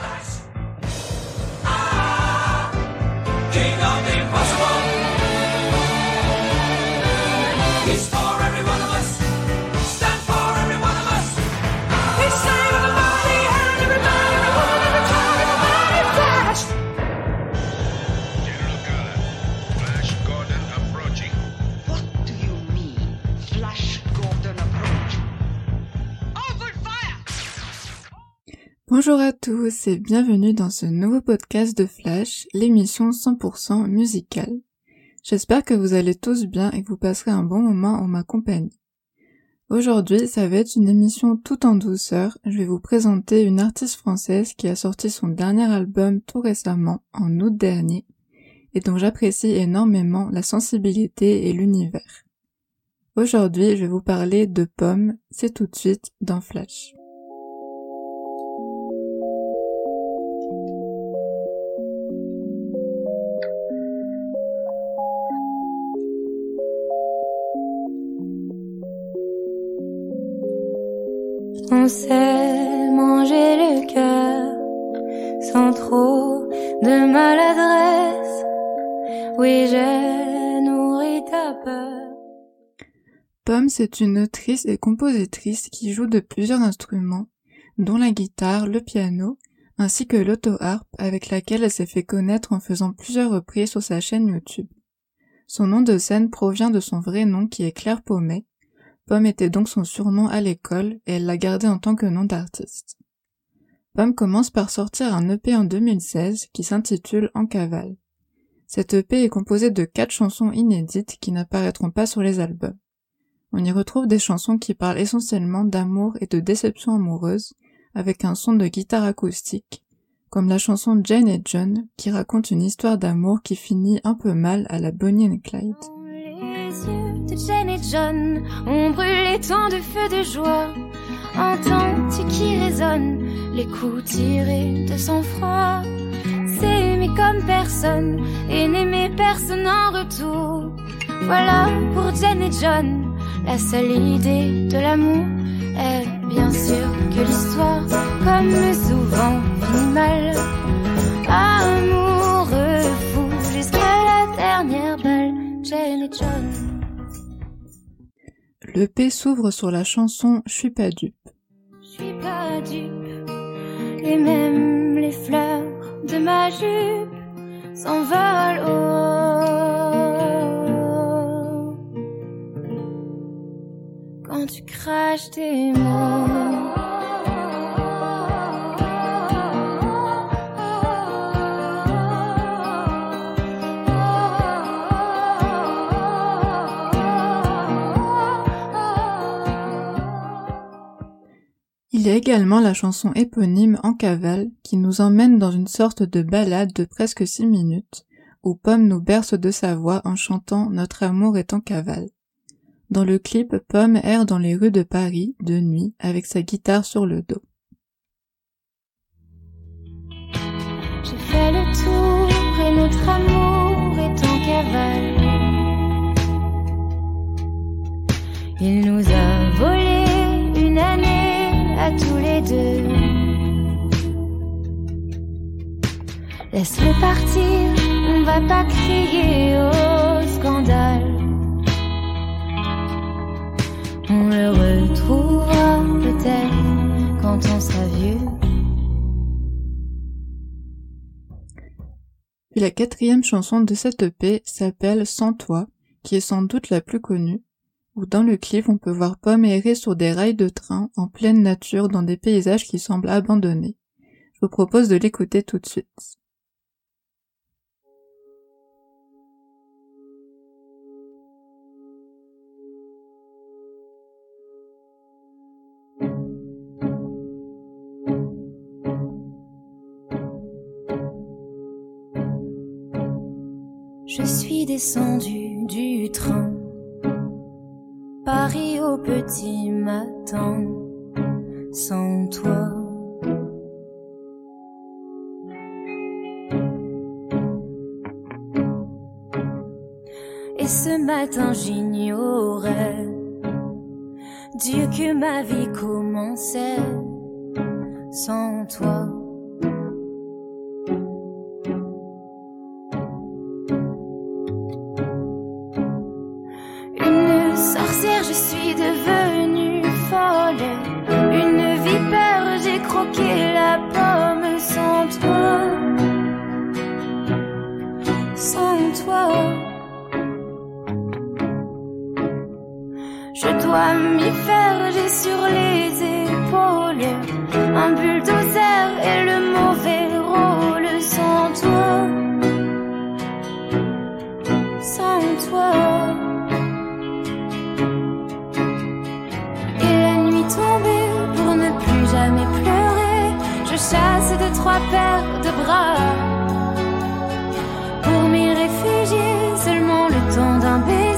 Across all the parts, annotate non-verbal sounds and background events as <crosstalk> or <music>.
my Bonjour à tous et bienvenue dans ce nouveau podcast de Flash, l'émission 100% musicale. J'espère que vous allez tous bien et que vous passerez un bon moment en ma compagnie. Aujourd'hui, ça va être une émission tout en douceur. Je vais vous présenter une artiste française qui a sorti son dernier album tout récemment, en août dernier, et dont j'apprécie énormément la sensibilité et l'univers. Aujourd'hui, je vais vous parler de Pomme, c'est tout de suite dans Flash. Pomme, c'est une autrice et compositrice qui joue de plusieurs instruments, dont la guitare, le piano, ainsi que l'auto-harpe avec laquelle elle s'est fait connaître en faisant plusieurs reprises sur sa chaîne YouTube. Son nom de scène provient de son vrai nom qui est Claire Pommet. Pomme était donc son surnom à l'école et elle l'a gardé en tant que nom d'artiste. Pomme commence par sortir un EP en 2016 qui s'intitule En cavale. Cet EP est composé de quatre chansons inédites qui n'apparaîtront pas sur les albums. On y retrouve des chansons qui parlent essentiellement d'amour et de déception amoureuse, avec un son de guitare acoustique, comme la chanson Jane et John, qui raconte une histoire d'amour qui finit un peu mal à la Bonnie and Clyde. Les yeux de Jane et John ont brûlé tant de feux de joie. Entends-tu qui résonne les coups tirés de son froid C'est aimer comme personne et n'aimer personne en retour. Voilà pour Jane et John la seule idée de l'amour est bien sûr que l'histoire, comme souvent, finit mal. Amoureux fou jusqu'à la dernière balle, Jane et John. L'EP s'ouvre sur la chanson Je suis pas dupe. Je suis pas dupe, et même les fleurs de ma jupe s'envolent haut. Quand tu craches tes mots. Il y a également la chanson éponyme En cavale qui nous emmène dans une sorte de balade de presque six minutes où Pomme nous berce de sa voix en chantant Notre amour est en cavale. Dans le clip, Pomme erre dans les rues de Paris de nuit avec sa guitare sur le dos. J'ai fait le tour et notre amour est en cavale. Il nous a tous les deux. Laisse-le partir, on va pas crier au scandale. On le retrouvera peut-être quand on sera vieux. Puis la quatrième chanson de cette EP s'appelle Sans toi, qui est sans doute la plus connue, dans le clip on peut voir Pomme errer sur des rails de train en pleine nature dans des paysages qui semblent abandonnés. Je vous propose de l'écouter tout de suite. Je suis descendu du train. Au petit matin, sans toi. Et ce matin j'ignorais Dieu que ma vie commençait sans toi. Dois m'y j'ai sur les épaules un bulldozer et le mauvais rôle sans toi. Sans toi. Et la nuit tombée, pour ne plus jamais pleurer, je chasse de trois paires de bras. Pour m'y réfugier, seulement le temps d'un baiser,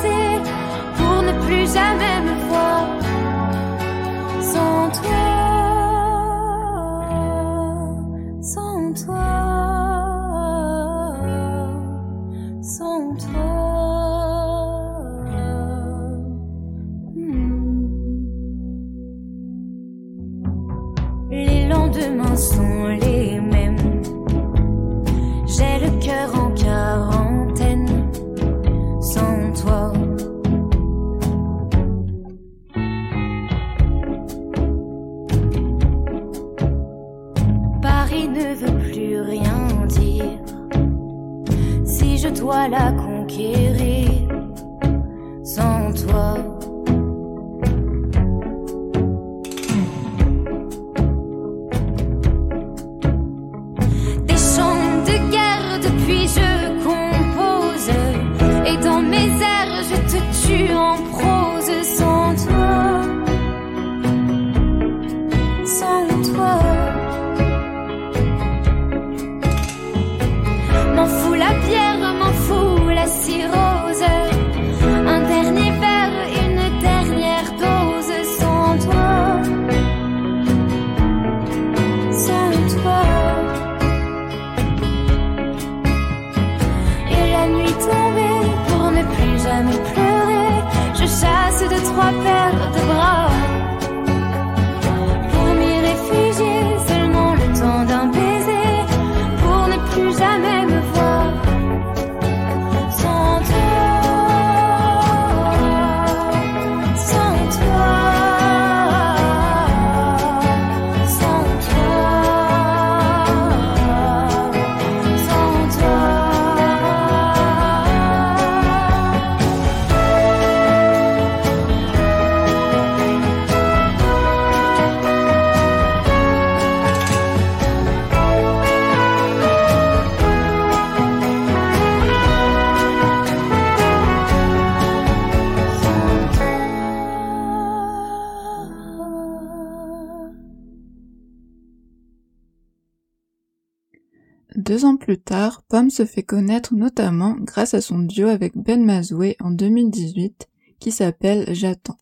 se fait connaître notamment grâce à son duo avec Ben Mazoué en 2018 qui s'appelle J'attends.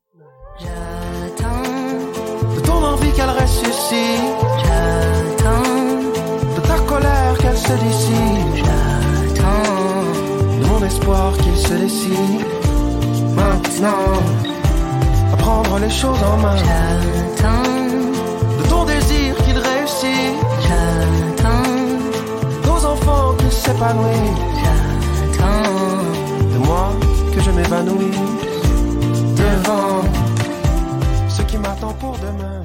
J'attends, de ton envie qu'elle ressuscite, j'attends, de ta colère qu'elle se dissipe, j'attends. de mon espoir qu'il se décide. Maintenant, à prendre les choses en main, J'attends, de ton désir qu'il nos enfants qu'ils s'épanouissent, j'attends. de moi que je m'évanouisse devant ce qui m'attend pour demain.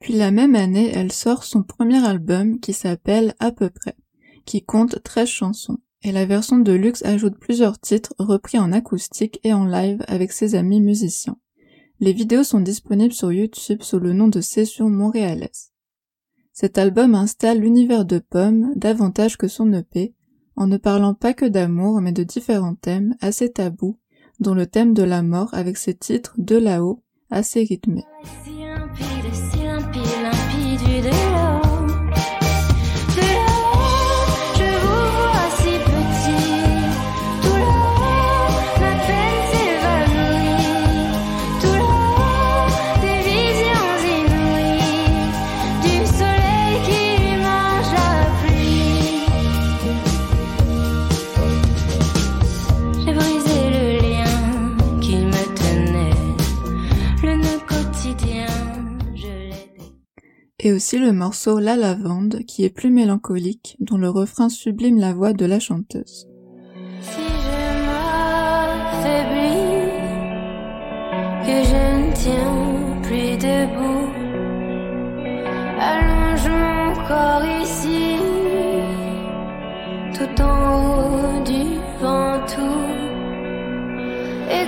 Puis la même année, elle sort son premier album qui s'appelle À peu près, qui compte 13 chansons. Et la version de luxe ajoute plusieurs titres repris en acoustique et en live avec ses amis musiciens. Les vidéos sont disponibles sur YouTube sous le nom de Session montréalaise. Cet album installe l'univers de Pomme davantage que son EP, en ne parlant pas que d'amour mais de différents thèmes assez tabous, dont le thème de la mort avec ses titres de là-haut assez rythmés. Et aussi le morceau La Lavande qui est plus mélancolique, dont le refrain sublime la voix de la chanteuse. Si je m'affaiblis, que je ne tiens plus debout, allonge mon corps ici, tout en haut du ventoux, et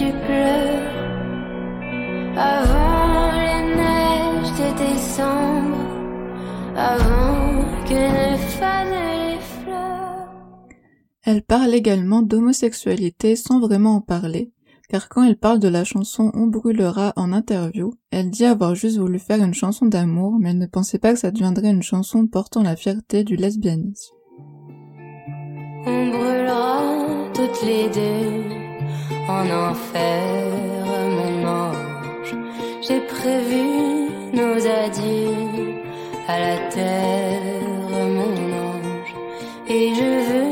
pleure. Avant les neiges de décembre, avant que ne fanent les fleurs. Elle parle également d'homosexualité sans vraiment en parler, car quand elle parle de la chanson On brûlera en interview, elle dit avoir juste voulu faire une chanson d'amour, mais elle ne pensait pas que ça deviendrait une chanson portant la fierté du lesbianisme. On brûlera toutes les deux en enfer, mon ange. J'ai prévu nos adieux à la terre, mon ange. Et je veux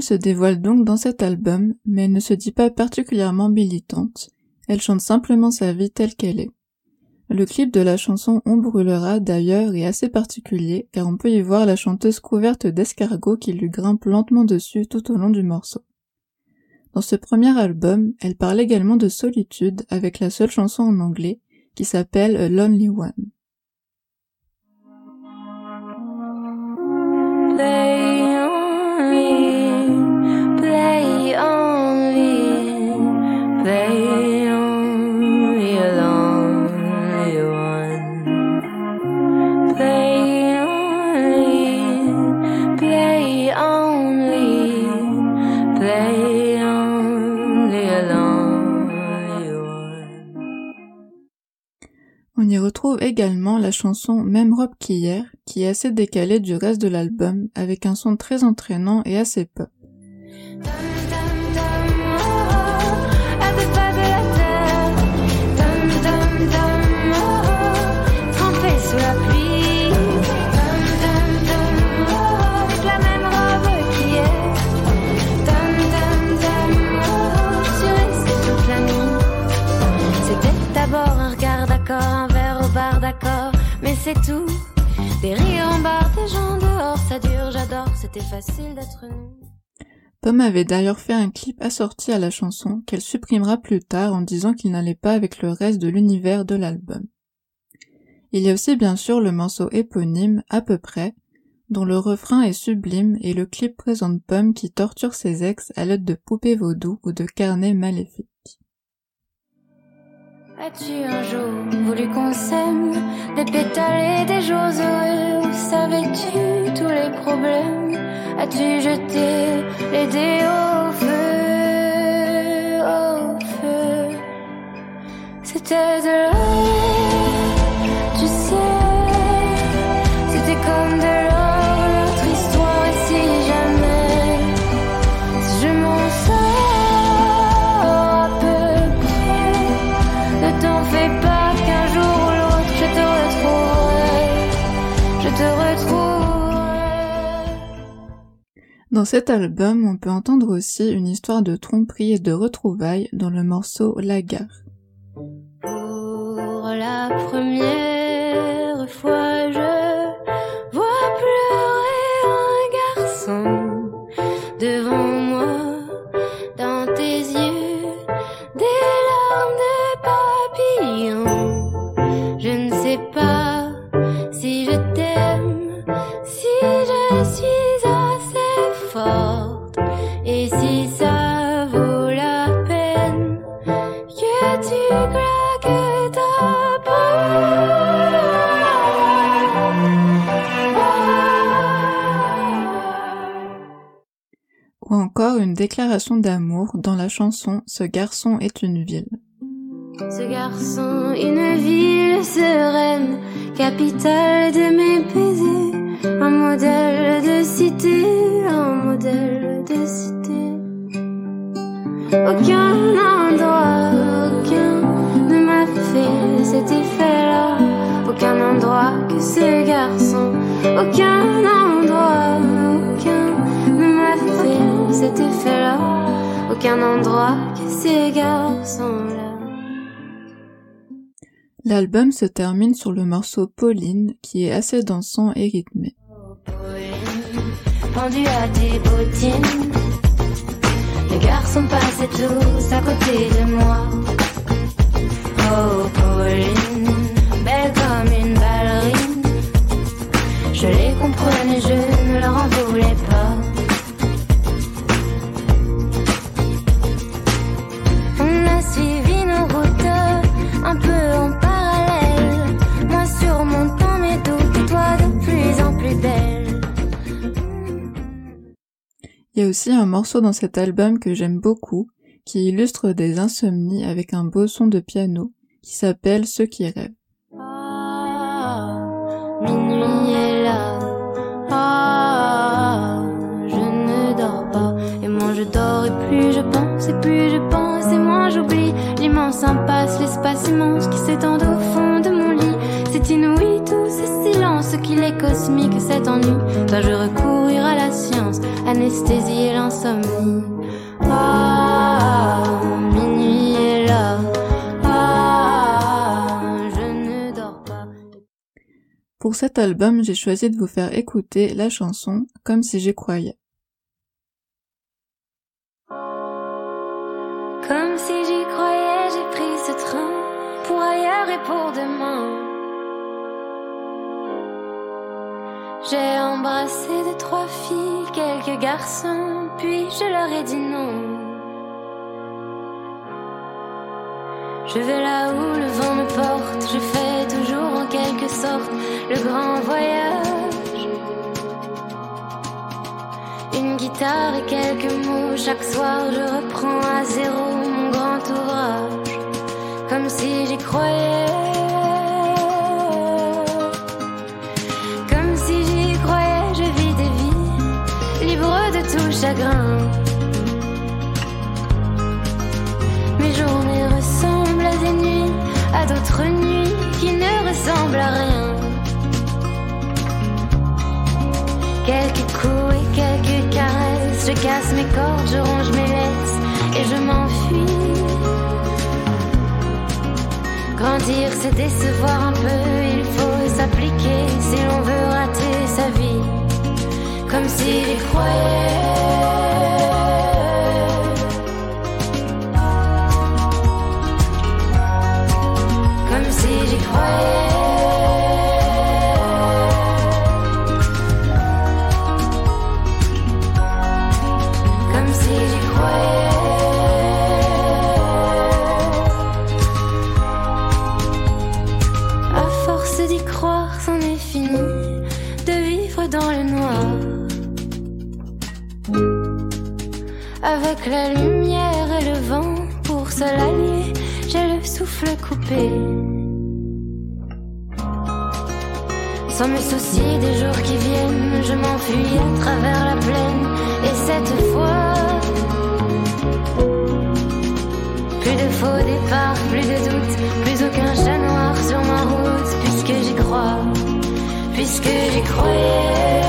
Se dévoile donc dans cet album, mais elle ne se dit pas particulièrement militante, elle chante simplement sa vie telle qu'elle est. Le clip de la chanson On brûlera d'ailleurs est assez particulier car on peut y voir la chanteuse couverte d'escargots qui lui grimpe lentement dessus tout au long du morceau. Dans ce premier album, elle parle également de solitude avec la seule chanson en anglais qui s'appelle A Lonely One. Retrouve également la chanson Même robe qu'hier, qui est assez décalée du reste de l'album, avec un son très entraînant et assez pop. C'est avait d'ailleurs fait un clip assorti à la chanson qu'elle supprimera plus tard en disant qu'il n'allait pas avec le reste de l'univers de l'album. Il y a aussi bien sûr le morceau éponyme À peu près, dont le refrain est sublime et le clip présente Pomme qui torture ses ex à l'aide de poupées vaudou ou de carnets maléfiques. As-tu un jour voulu qu'on s'aime Des pétales et des jours heureux Où savais-tu tous les problèmes? As-tu jeté les dés au feu C'était de l'or Dans cet album, on peut entendre aussi une histoire de tromperie et de retrouvailles dans le morceau La gare. Une déclaration d'amour dans la chanson Ce garçon est une ville. Ce garçon, une ville sereine, capitale de mes baisers, un modèle de cité, un modèle de cité. Aucun endroit, aucun ne m'a fait cet effet-là. Aucun endroit que ce garçon, aucun endroit, aucun m'a cet effet-là. Aucun endroit que ces garçons-là. L'album se termine sur le morceau Pauline qui est assez dansant et rythmé. Oh, Pauline, pendu à tes bottines. Les garçons passaient tous à côté de moi. Oh, Pauline, belle comme une ballerine. Je les comprenais, je ne leur en voulais Il y a aussi un morceau dans cet album que j'aime beaucoup, qui illustre des insomnies avec un beau son de piano, qui s'appelle Ceux qui rêvent. Ah, minuit est là. Ah, je ne dors pas. Et moins je dors et plus je pense, et plus je pense, et moins j'oublie l'immense impasse, l'espace immense qui s'étend au fond. C'est inouï tout ce silence qu'il est cosmique, cet ennui. Dois-je recourir à la science, anesthésier l'insomnie? Ah, minuit est là. Ah, je ne dors pas. Pour cet album, j'ai choisi de vous faire écouter la chanson Comme si j'y croyais. J'ai embrassé deux, trois filles, quelques garçons, puis je leur ai dit non. Je vais là où le vent me porte, je fais toujours en quelque sorte le grand voyage. Une guitare et quelques mots, chaque soir je reprends à zéro mon grand ouvrage, comme si j'y croyais. Chagrin. Mes journées ressemblent à des nuits, à d'autres nuits qui ne ressemblent à rien. Quelques coups et quelques caresses, je casse mes cordes, je ronge mes laisses et je m'enfuis. Grandir, c'est décevoir un peu, il faut s'appliquer si l'on veut rater sa vie. Comme si j'y croyais. Comme si j'y croyais. La lumière et le vent pour se l'allier, j'ai le souffle coupé. Sans me soucier des jours qui viennent, je m'enfuis à travers la plaine. Et cette fois, plus de faux départs, plus de doutes, plus aucun chat noir sur ma route, puisque j'y crois, puisque j'y croyais.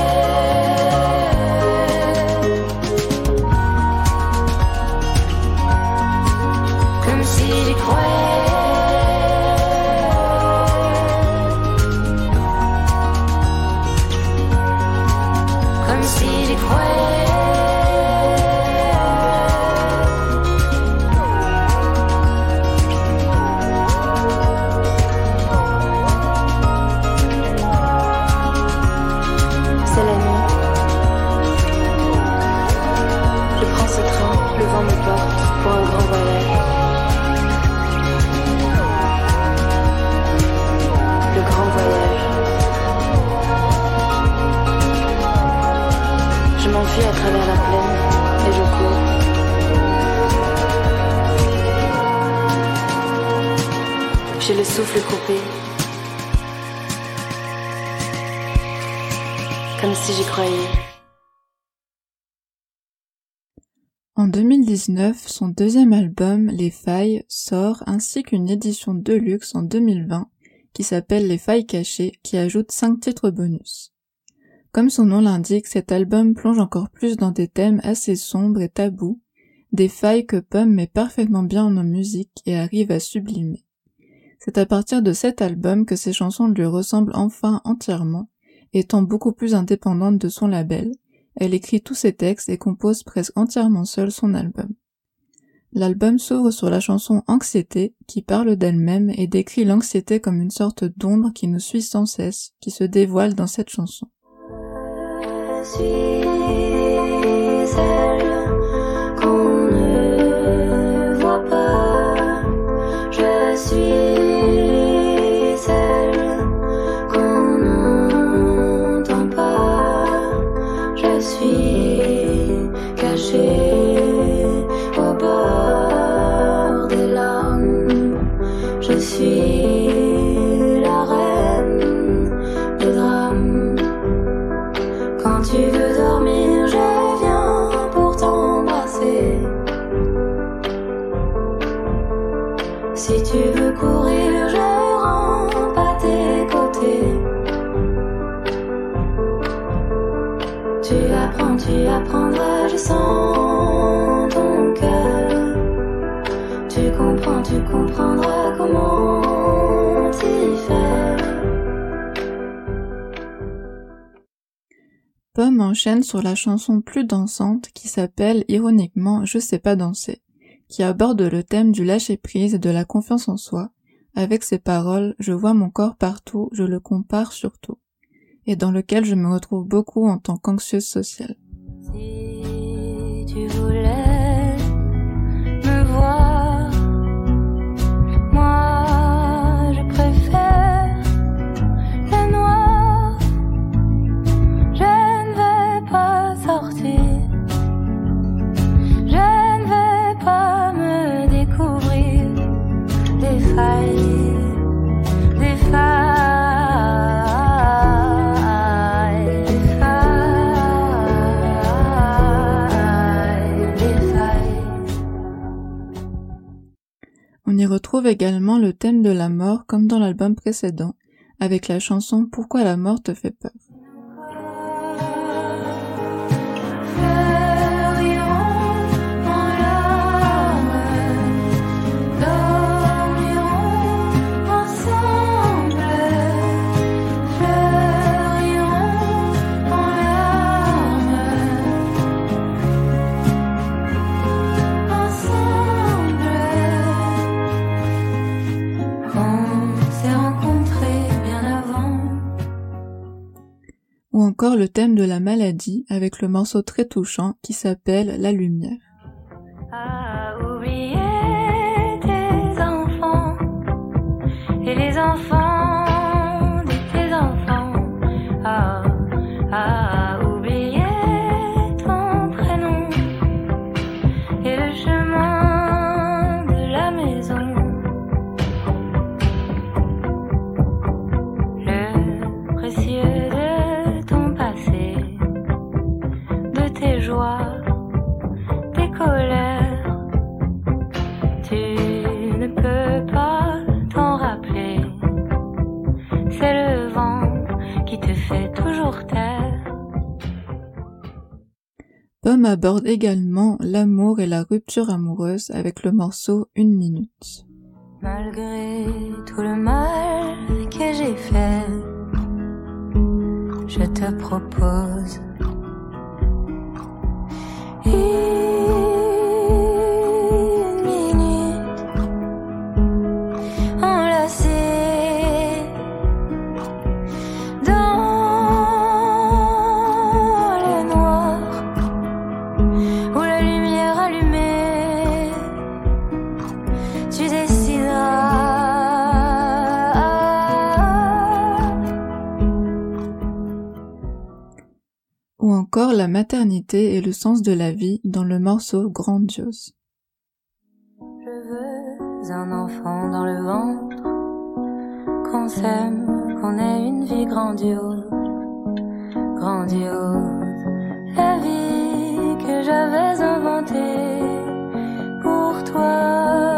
Comme si j'y croyais. En 2019, son deuxième album, Les Failles, sort ainsi qu'une édition deluxe en 2020 qui s'appelle Les Failles Cachées qui ajoute 5 titres bonus. Comme son nom l'indique, cet album plonge encore plus dans des thèmes assez sombres et tabous, des failles que Pomme met parfaitement bien en musique et arrive à sublimer. C'est à partir de cet album que ses chansons lui ressemblent enfin entièrement, étant beaucoup plus indépendante de son label, elle écrit tous ses textes et compose presque entièrement seule son album. L'album s'ouvre sur la chanson Anxiété, qui parle d'elle-même et décrit l'anxiété comme une sorte d'ombre qui nous suit sans cesse, qui se dévoile dans cette chanson. Pomme enchaîne sur la chanson plus dansante qui s'appelle ironiquement Je sais pas danser, qui aborde le thème du lâcher-prise et de la confiance en soi, avec ses paroles Je vois mon corps partout, je le compare surtout, et dans lequel je me retrouve beaucoup en tant qu'anxieuse sociale. On y retrouve également le thème de la mort comme dans l'album précédent, avec la chanson Pourquoi la mort te fait peur. Ou encore le thème de la maladie avec le morceau très touchant qui s'appelle La lumière. Pomme aborde également l'amour et la rupture amoureuse avec le morceau Une minute. Malgré tout le mal que j'ai fait, je te propose une la maternité et le sens de la vie dans le morceau Grandiose. Je veux un enfant dans le ventre, qu'on s'aime, qu'on ait une vie grandiose, grandiose. La vie que j'avais inventée pour toi,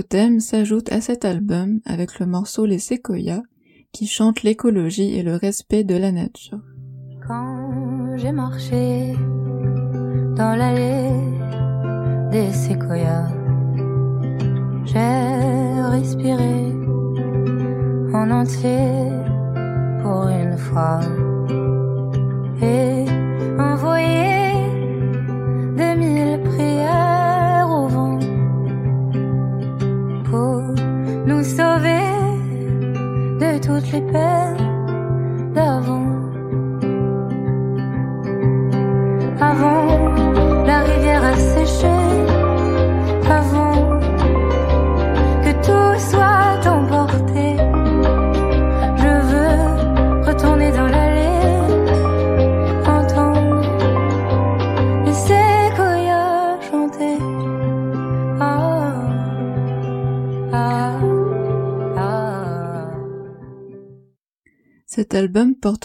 thème s'ajoute à cet album avec le morceau Les Séquoias qui chante l'écologie et le respect de la nature. Quand j'ai marché dans l'allée des séquoias, j'ai respiré en entier pour une fois et de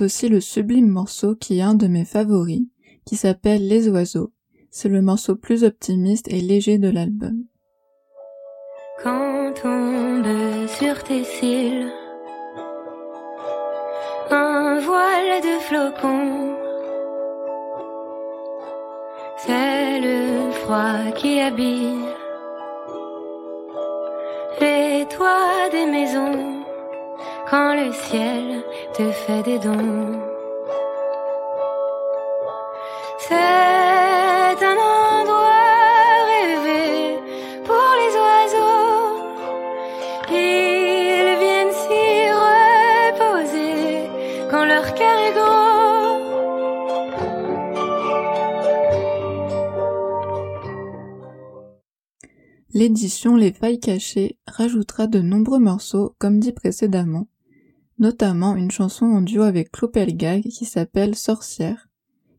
aussi le sublime morceau qui est un de mes favoris, qui s'appelle Les oiseaux. C'est le morceau plus optimiste et léger de l'album. Quand tombe sur tes cils un voile de flocons, c'est le froid qui habille les toits des maisons quand le ciel te fait des dons. C'est un endroit rêvé pour les oiseaux. Ils viennent s'y reposer quand leur cœur est gros. L'édition Les Failles Cachées rajoutera de nombreux morceaux, comme dit précédemment, notamment une chanson en duo avec Clopelgag qui s'appelle Sorcière,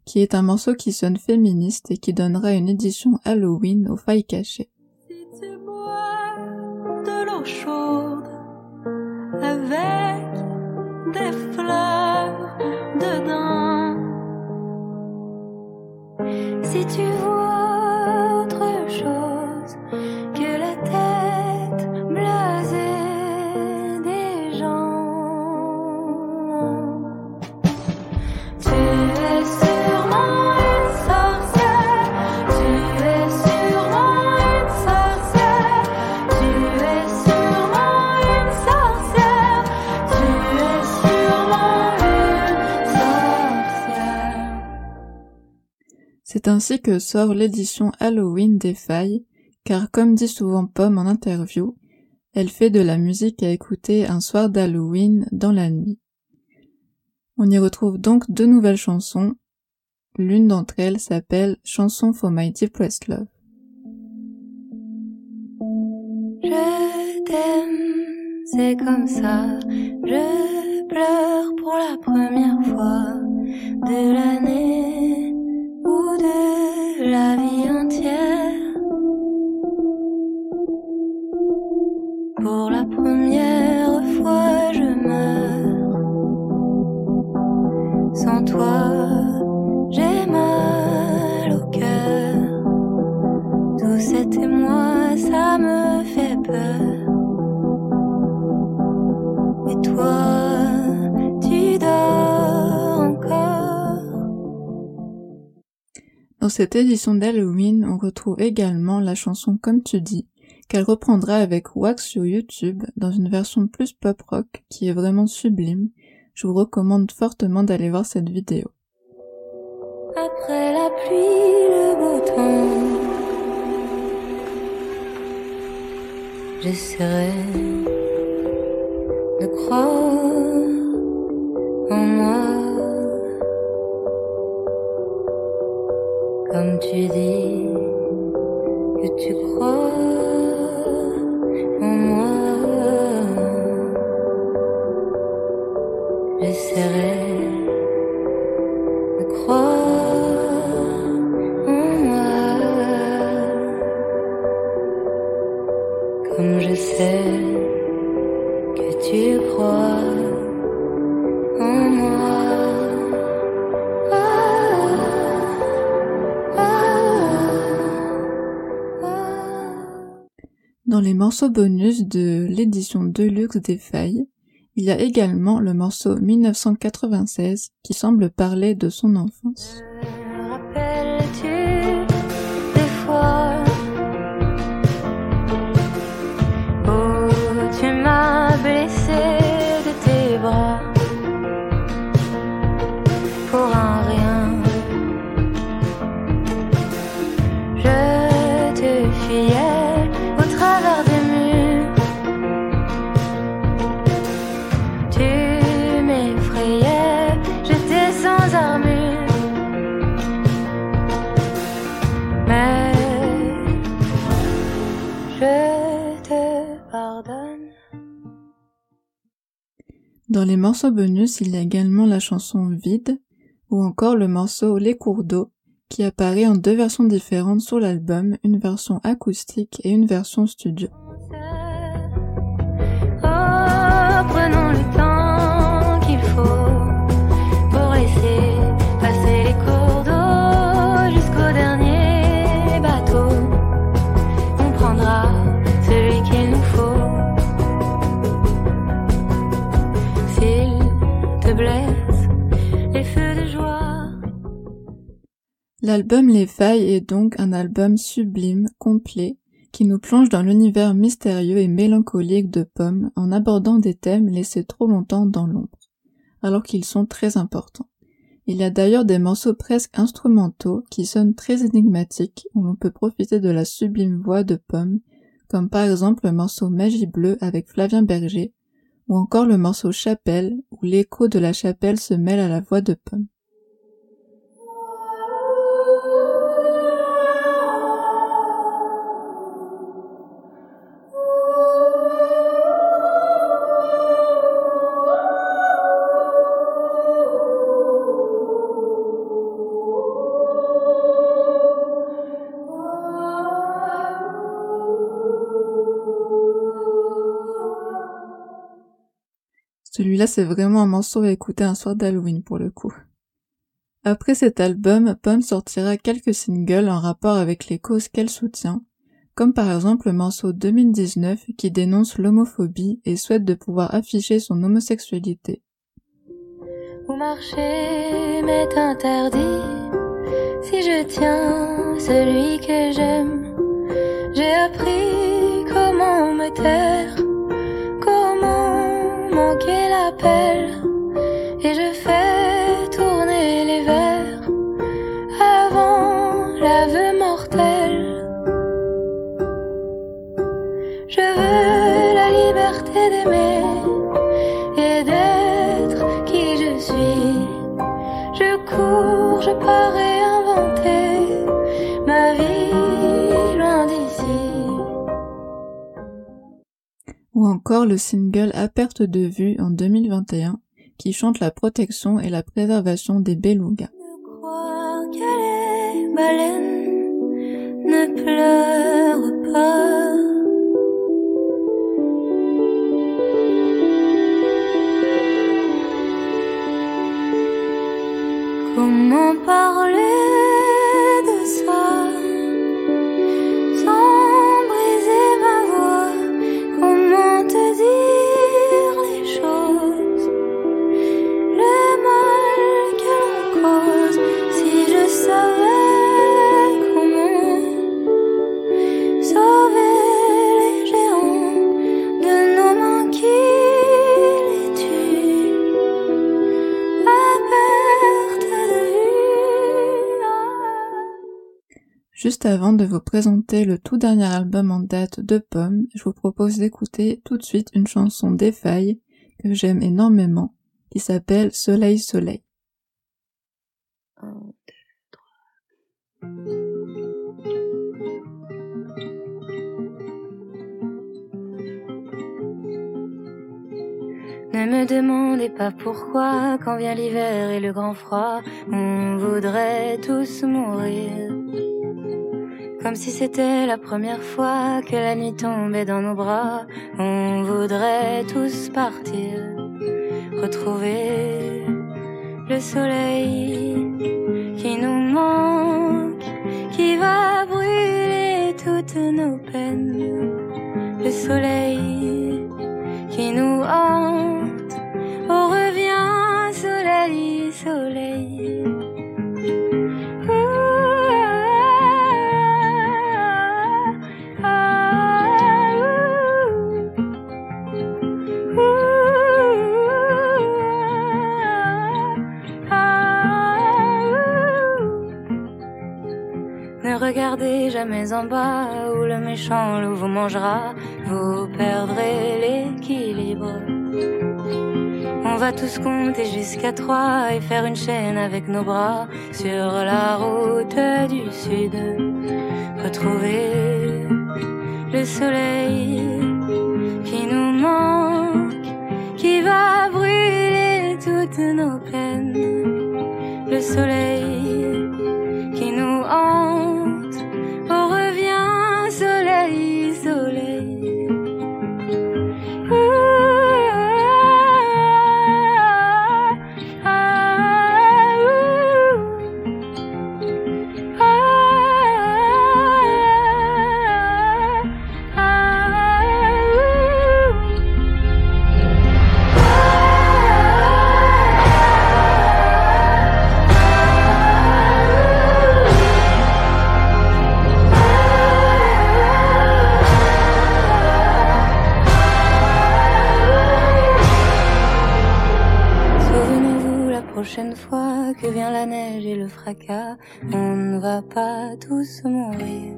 qui est un morceau qui sonne féministe et qui donnera une édition Halloween aux Failles Cachées. Si tu bois de l'eau chaude avec des fleurs dedans, C'est ainsi que sort l'édition Halloween des Failles, car comme dit souvent Pomme en interview, elle fait de la musique à écouter un soir d'Halloween dans la nuit. On y retrouve donc deux nouvelles chansons. L'une d'entre elles s'appelle Chanson for My Depressed Love. Je t'aime, c'est comme ça. Je pleure pour la première fois de l'année de la vie entière. Pour la première fois, je meurs. Sans toi, j'ai mal au cœur. Tout cet émoi, ça me fait peur. Et toi, Dans cette édition d'Halloween, on retrouve également la chanson Comme tu dis, qu'elle reprendra avec Wax sur YouTube dans une version plus pop rock qui est vraiment sublime. Je vous recommande fortement d'aller voir cette vidéo. Après la pluie, le beau temps. J'essaierai de croire Comme tu dis que tu crois en moi. J'essaierai de croire en moi comme je sais Dans les morceaux bonus de l'édition Deluxe des Failles, il y a également le morceau 1996 qui semble parler de son enfance. Dans les morceaux bonus, il y a également la chanson Vide ou encore le morceau Les cours d'eau qui apparaît en deux versions différentes sur l'album, une version acoustique et une version studio. L'album Les Failles est donc un album sublime, complet, qui nous plonge dans l'univers mystérieux et mélancolique de Pomme en abordant des thèmes laissés trop longtemps dans l'ombre, alors qu'ils sont très importants. Il y a d'ailleurs des morceaux presque instrumentaux qui sonnent très énigmatiques où l'on peut profiter de la sublime voix de Pomme, comme par exemple le morceau Magie bleue avec Flavien Berger, ou encore le morceau Chapelle où l'écho de la chapelle se mêle à la voix de Pomme. Celui-là, c'est vraiment un morceau à écouter un soir d'Halloween pour le coup. Après cet album, Pomme sortira quelques singles en rapport avec les causes qu'elle soutient, comme par exemple le morceau 2019 qui dénonce l'homophobie et souhaite de pouvoir afficher son homosexualité. Et je fais tourner les verres avant l'aveu mortel. Je veux la liberté d'aimer et d'être qui je suis. Je cours, je pars Ou encore le single À perte de vue en 2021 qui chante la protection et la préservation des belugas. Comment parler de ça? Juste avant de vous présenter le tout dernier album en date de Pomme, je vous propose d'écouter tout de suite une chanson des failles que j'aime énormément qui s'appelle Soleil Soleil. Ne me demandez pas pourquoi, quand vient l'hiver et le grand froid, on voudrait tous mourir. Comme si c'était la première fois que la nuit tombait dans nos bras, on voudrait tous partir, retrouver le soleil qui nous manque, qui va brûler toutes nos peines. soleil qui nous hante. Oh, reviens, soleil, soleil. Regardez jamais en bas où le méchant loup vous mangera, vous perdrez l'équilibre. On va tous compter jusqu'à trois et faire une chaîne avec nos bras sur la route du sud. Retrouver le soleil qui nous manque, qui va brûler toutes nos peines. Le soleil que vient la neige et le fracas, on ne va pas tous mourir.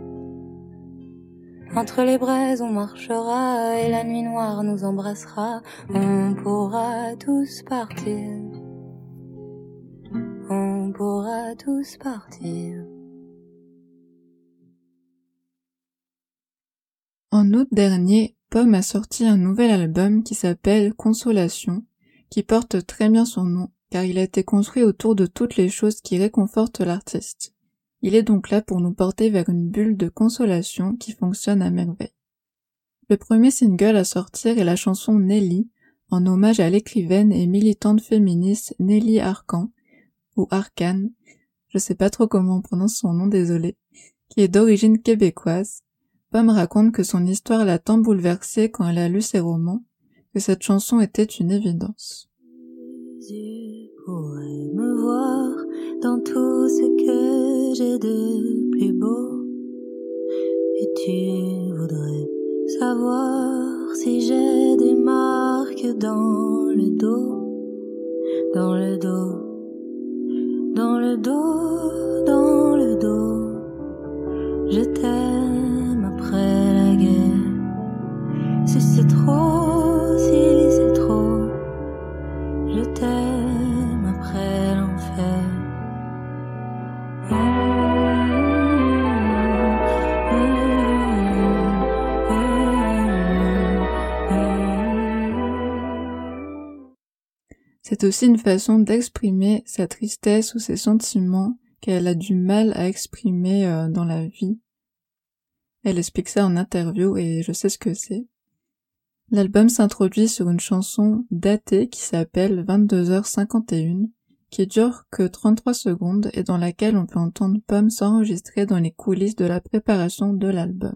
Entre les braises on marchera et la nuit noire nous embrassera, on pourra tous partir. On pourra tous partir. En août dernier, Pomme a sorti un nouvel album qui s'appelle Consolation, qui porte très bien son nom, car il a été construit autour de toutes les choses qui réconfortent l'artiste. Il est donc là pour nous porter vers une bulle de consolation qui fonctionne à merveille. Le premier single à sortir est la chanson Nelly, en hommage à l'écrivaine et militante féministe Nelly Arcan, ou Arcan, je sais pas trop comment on prononce son nom, désolé, qui est d'origine québécoise. Pomme raconte que son histoire l'a tant bouleversée quand elle a lu ses romans, que cette chanson était une évidence. Yeux pourraient me voir dans tout ce que j'ai de plus beau. Et tu voudrais savoir si j'ai des marques dans le dos, dans le dos, dans le dos, dans le dos. Je t'aime C'est aussi une façon d'exprimer sa tristesse ou ses sentiments qu'elle a du mal à exprimer euh, dans la vie. Elle explique ça en interview et je sais ce que c'est. L'album s'introduit sur une chanson datée qui s'appelle 22h51, qui dure que 33 secondes et dans laquelle on peut entendre Pomme s'enregistrer dans les coulisses de la préparation de l'album.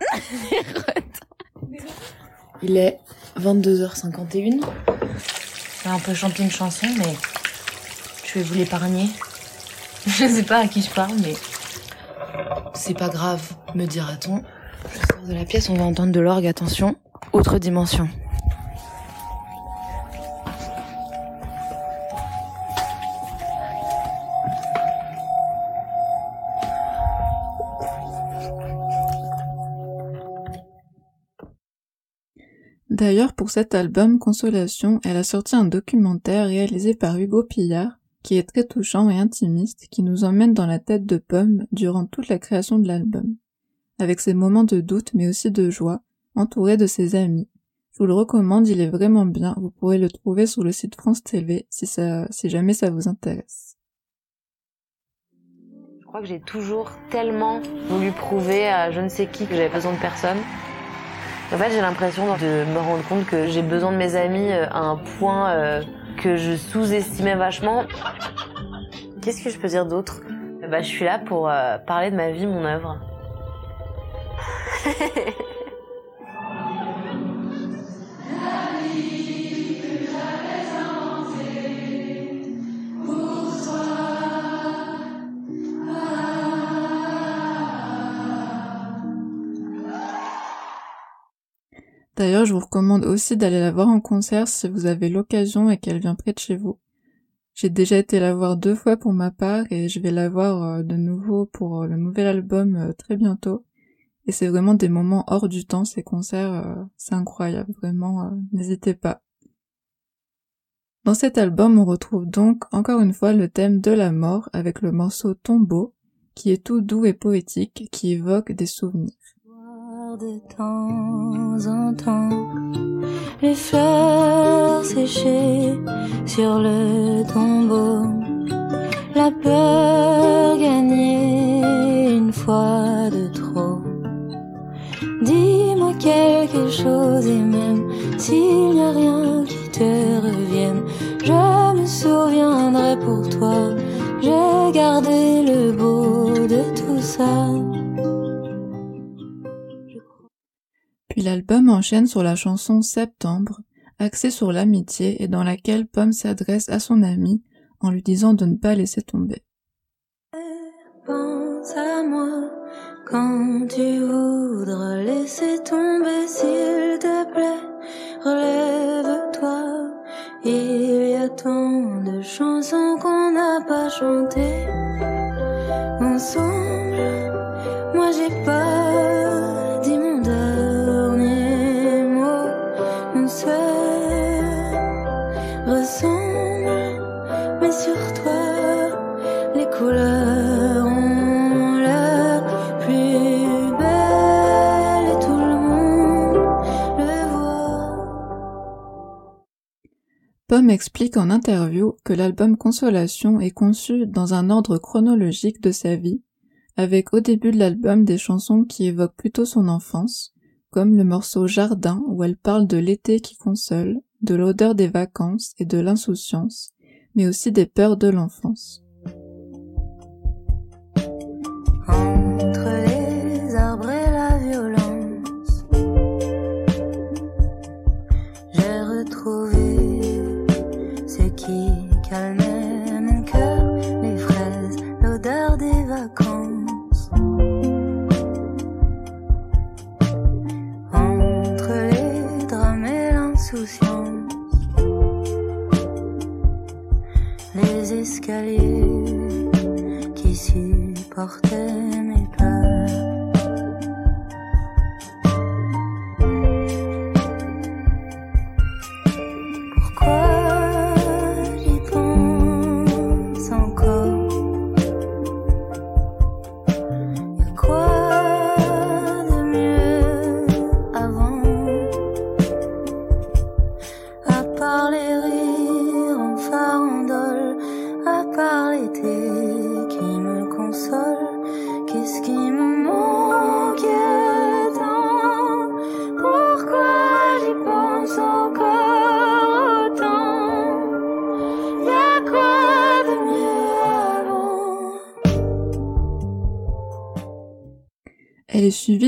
<laughs> <laughs> Il est 22h51. Là, on peut chanter une chanson, mais je vais vous l'épargner. <laughs> Je sais pas à qui je parle, mais c'est pas grave, me dira-t-on. Je sors de la pièce, on va entendre de l'orgue, attention. Autre dimension. D'ailleurs, pour cet album Consolation, elle a sorti un documentaire réalisé par Hugo Pillard, qui est très touchant et intimiste, qui nous emmène dans la tête de Pomme durant toute la création de l'album, avec ses moments de doute mais aussi de joie, entouré de ses amis. Je vous le recommande, il est vraiment bien, vous pourrez le trouver sur le site France TV si ça, si jamais ça vous intéresse. Je crois que j'ai toujours tellement voulu prouver à je ne sais qui que j'avais besoin de personne. En fait, j'ai l'impression de me rendre compte que j'ai besoin de mes amis euh, à un point euh, que je sous-estimais vachement. Qu'est-ce que je peux dire d'autre? Bah, Je suis là pour euh, parler de ma vie, mon œuvre. <laughs> D'ailleurs, je vous recommande aussi d'aller la voir en concert si vous avez l'occasion et qu'elle vient près de chez vous. J'ai déjà été la voir deux fois pour ma part et je vais la voir euh, de nouveau pour euh, le nouvel album euh, très bientôt. Et c'est vraiment des moments hors du temps, ces concerts, c'est incroyable, vraiment, n'hésitez pas. Dans cet album, on retrouve donc encore une fois le thème de la mort avec le morceau Tombeau, qui est tout doux et poétique, qui évoque des souvenirs. De temps en temps les fleurs séchées sur le tombeau, la peur gagnée une fois de trop. Dis-moi quelque chose et même s'il n'y a rien qui te revienne, je me souviendrai pour toi. J'ai gardé le beau de tout ça. L'album enchaîne sur la chanson Septembre, axée sur l'amitié et dans laquelle Pomme s'adresse à son ami en lui disant de ne pas laisser tomber. Pense à moi quand tu voudras laisser tomber, s'il te plaît, relève-toi. Il y a tant de chansons qu'on n'a pas chantées ensemble. Moi j'ai pas Pomme explique en interview que l'album Consolation est conçu dans un ordre chronologique de sa vie, avec au début de l'album des chansons qui évoquent plutôt son enfance, comme le morceau Jardin où elle parle de l'été qui console, de l'odeur des vacances et de l'insouciance, mais aussi des peurs de l'enfance. Qui supportaient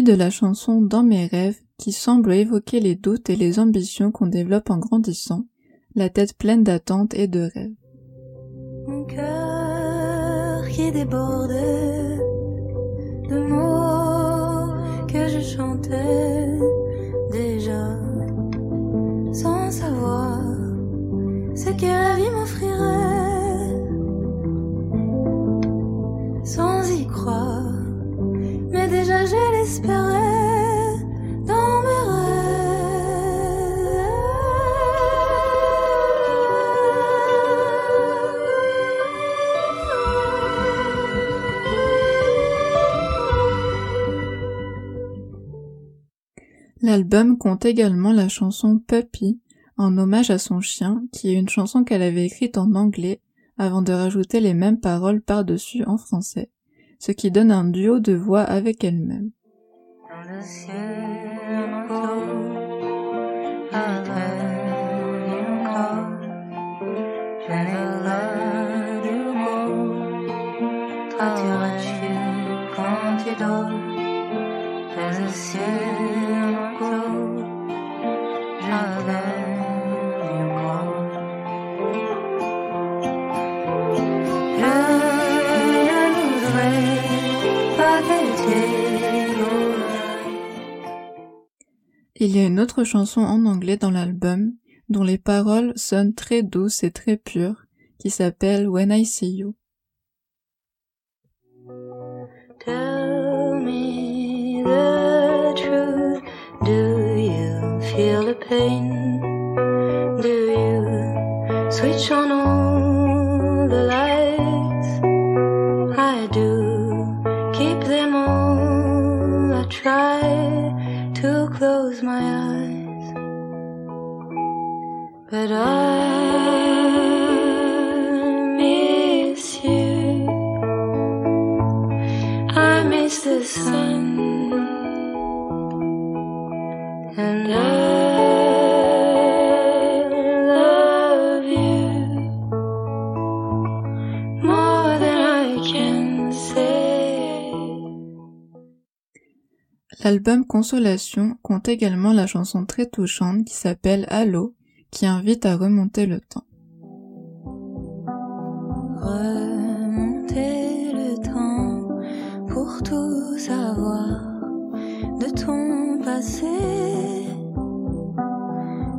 De la chanson Dans mes rêves, qui semble évoquer les doutes et les ambitions qu'on développe en grandissant, la tête pleine d'attentes et de rêves. Mon cœur qui déborde de mots que je chantais déjà sans savoir ce que la vie m'offrirait sans y croire L'album compte également la chanson Puppy, en hommage à son chien, qui est une chanson qu'elle avait écrite en anglais avant de rajouter les mêmes paroles par-dessus en français, ce qui donne un duo de voix avec elle-même. Dans le ciel encore, avec encore, je n'ai pas de mots. Toi tu restes quand tu dors, dans le ciel Il y a une autre chanson en anglais dans l'album, dont les paroles sonnent très douces et très pures, qui s'appelle When I See You. Tell me the truth. Do you feel the pain? Do you switch on all the lights? I do. Keep them all. I try close my eyes. But I miss you. I miss the sun L'album Consolation compte également la chanson très touchante qui s'appelle Allô, qui invite à remonter le temps. Remonter le temps pour tout savoir de ton passé.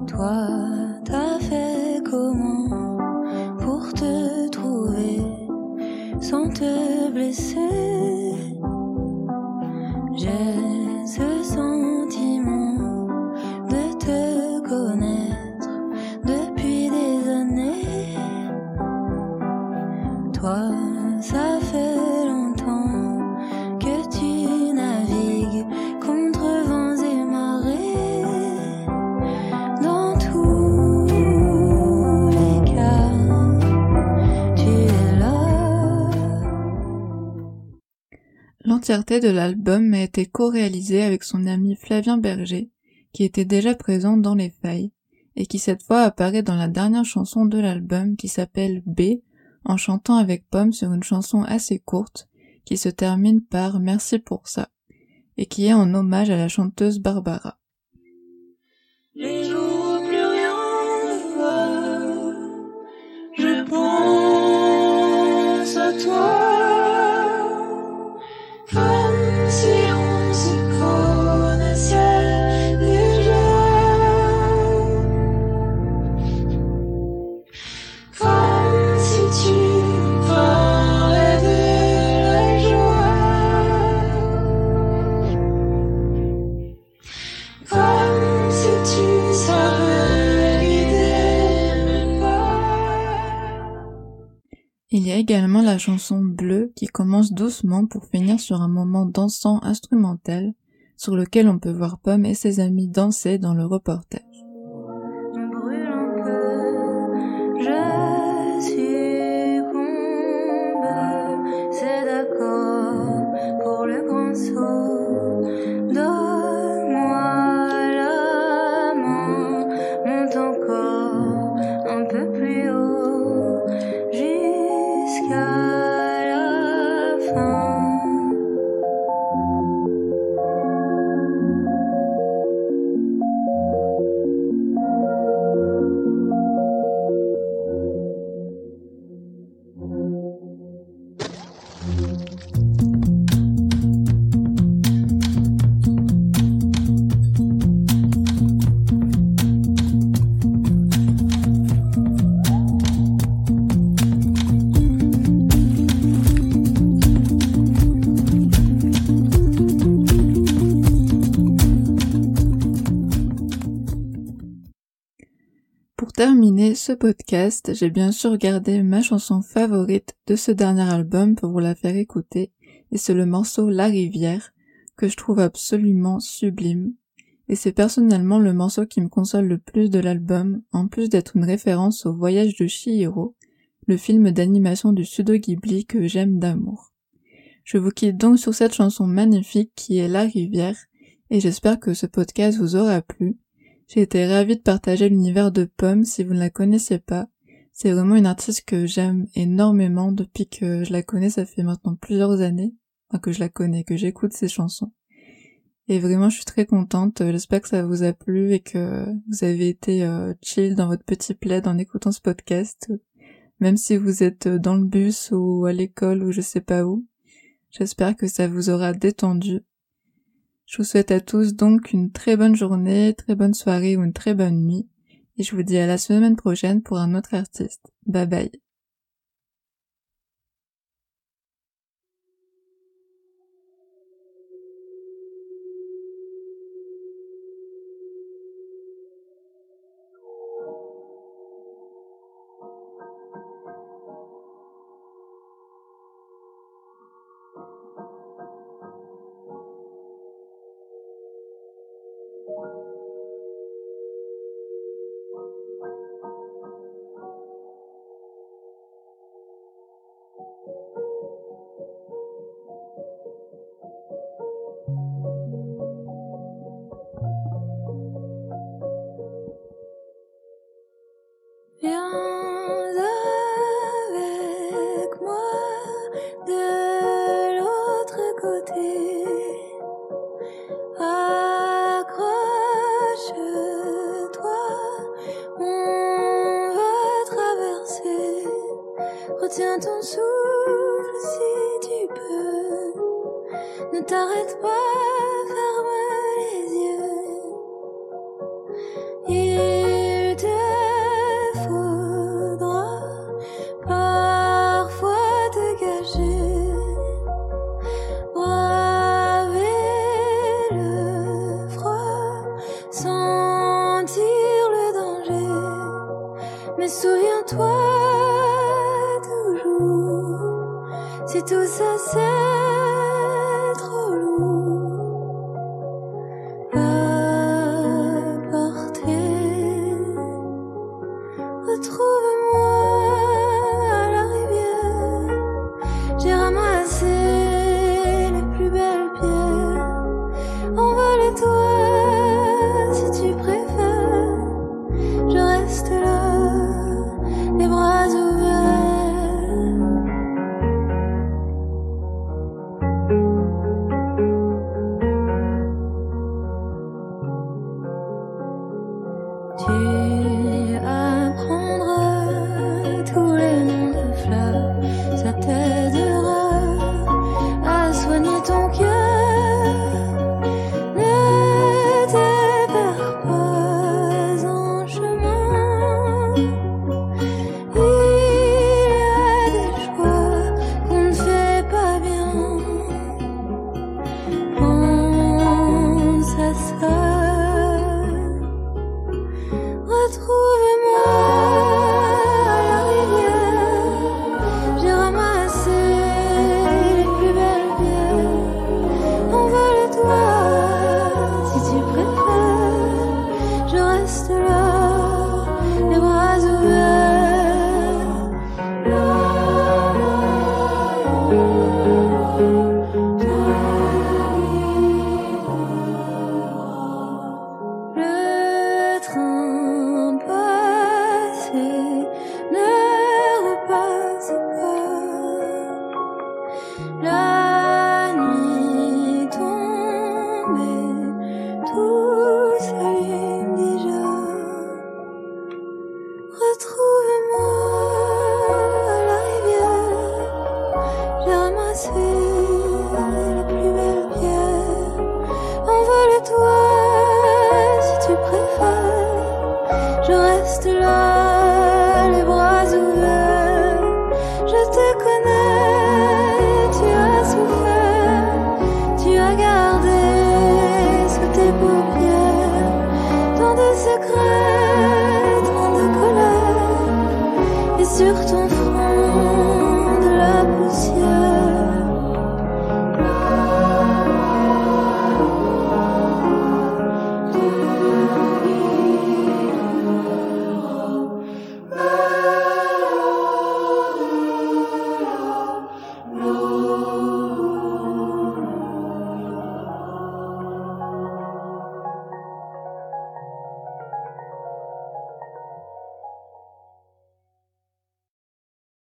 Toi, t'as fait comment pour te trouver sans te blesser? J'ai L'entièreté de l'album a été co-réalisée avec son ami Flavien Berger, qui était déjà présent dans Les Failles, et qui cette fois apparaît dans la dernière chanson de l'album qui s'appelle B, en chantant avec Pomme sur une chanson assez courte, qui se termine par Merci pour ça, et qui est en hommage à la chanteuse Barbara. A également la chanson Bleu qui commence doucement pour finir sur un moment dansant instrumental sur lequel on peut voir Pomme et ses amis danser dans le reportage. Ce podcast, j'ai bien sûr gardé ma chanson favorite de ce dernier album pour vous la faire écouter, et c'est le morceau La Rivière, que je trouve absolument sublime. Et c'est personnellement le morceau qui me console le plus de l'album, en plus d'être une référence au voyage de Chihiro, le film d'animation du studio Ghibli que j'aime d'amour. Je vous quitte donc sur cette chanson magnifique qui est La Rivière, et j'espère que ce podcast vous aura plu. J'ai été ravie de partager l'univers de Pomme si vous ne la connaissez pas. C'est vraiment une artiste que j'aime énormément depuis que je la connais, ça fait maintenant plusieurs années, enfin que je la connais, que j'écoute ses chansons. Et vraiment, je suis très contente. J'espère que ça vous a plu et que vous avez été euh, chill dans votre petit plaid en écoutant ce podcast. Même si vous êtes dans le bus ou à l'école ou je sais pas où. J'espère que ça vous aura détendu. Je vous souhaite à tous donc une très bonne journée, très bonne soirée ou une très bonne nuit. Et je vous dis à la semaine prochaine pour un autre artiste. Bye bye. t'arrêtes pas.